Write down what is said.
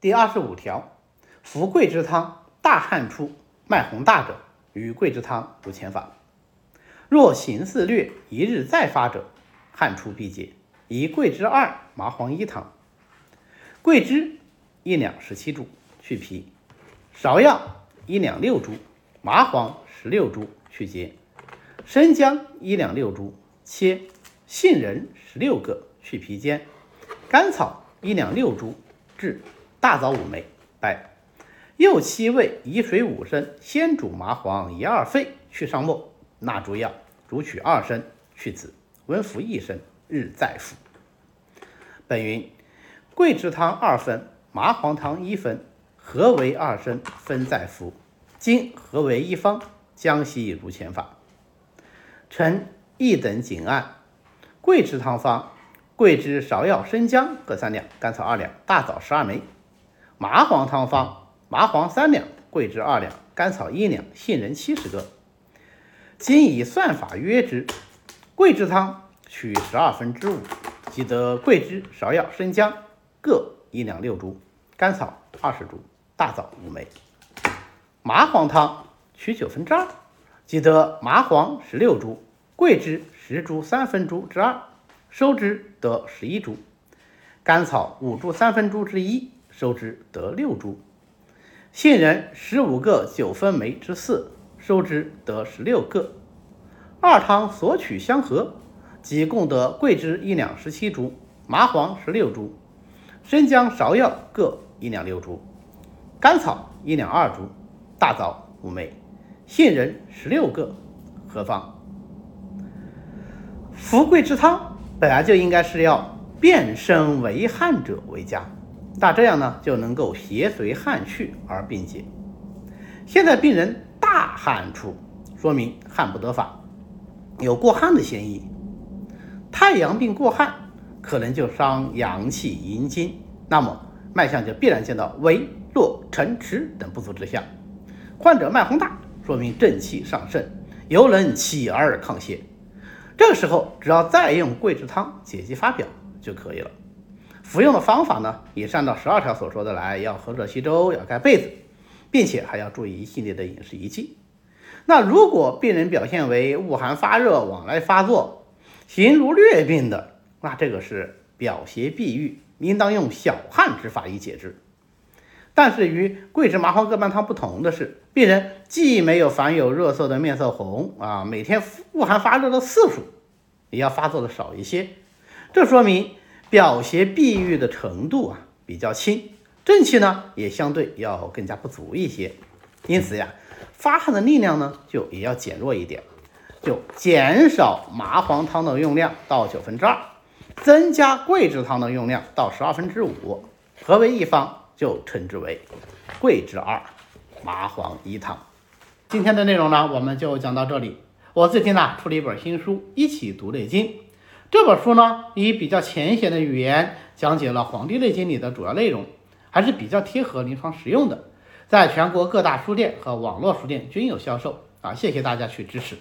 第二十五条，服桂枝汤大汗出，脉洪大者，与桂枝汤如前法。若形似略，一日再发者，汗出必解，以桂枝二、麻黄一汤。桂枝一两十七株，去皮；芍药一两六株，麻黄十六株，去结；生姜一两六株，切；杏仁十六个，去皮尖；甘草一两六株，炙；大枣五枚，白；右七味，以水五升，先煮麻黄一二沸，去上沫。纳诸药，煮取二升，去子，温服一升，日再服。本云：桂枝汤二分，麻黄汤一分，合为二升，分再服。今合为一方，将悉如前法。臣一等谨按。桂枝汤方：桂枝、芍药、生姜各三两，甘草二两，大枣十二枚。麻黄汤方：麻黄三两，桂枝二两，甘草一两，杏仁七十个。今以算法约之：桂枝汤取十二分之五，即得桂枝、芍药、生姜各一两六株，甘草二十株，大枣五枚。麻黄汤取九分之二，即得麻黄十六株，桂枝十株三分株之二，收之得十一株；甘草五株三分株之一，收之得六株；杏仁十五个九分梅之四。收之得十六个，二汤所取相合，即共得桂枝一两十七株，麻黄十六株，生姜、芍药各一两六株，甘草一两二株，大枣五枚，杏仁十六个。何方？服桂之汤本来就应该是要变身为汗者为佳，那这样呢就能够邪随汗去而并解。现在病人。大汗出，说明汗不得法，有过汗的嫌疑。太阳病过汗，可能就伤阳气阴经，那么脉象就必然见到微弱、沉迟等不足之象。患者脉洪大，说明正气上盛，犹能起而抗邪。这个时候，只要再用桂枝汤解肌发表就可以了。服用的方法呢，也是按照十二条所说的来，要喝热稀粥，要盖被子。并且还要注意一系列的饮食宜忌。那如果病人表现为恶寒发热往来发作，形如疟病的，那这个是表邪闭郁，应当用小汗之法以解之。但是与桂枝麻黄各半汤不同的是，病人既没有凡有热色的面色红啊，每天恶寒发热的次数也要发作的少一些，这说明表邪闭郁的程度啊比较轻。正气呢也相对要更加不足一些，因此呀，发汗的力量呢就也要减弱一点，就减少麻黄汤的用量到九分之二，增加桂枝汤的用量到十二分之五，合为一方，就称之为桂枝二麻黄一汤。今天的内容呢，我们就讲到这里。我最近呢出了一本新书《一起读内经》，这本书呢以比较浅显的语言讲解了《黄帝内经》里的主要内容。还是比较贴合临床实用的，在全国各大书店和网络书店均有销售啊！谢谢大家去支持。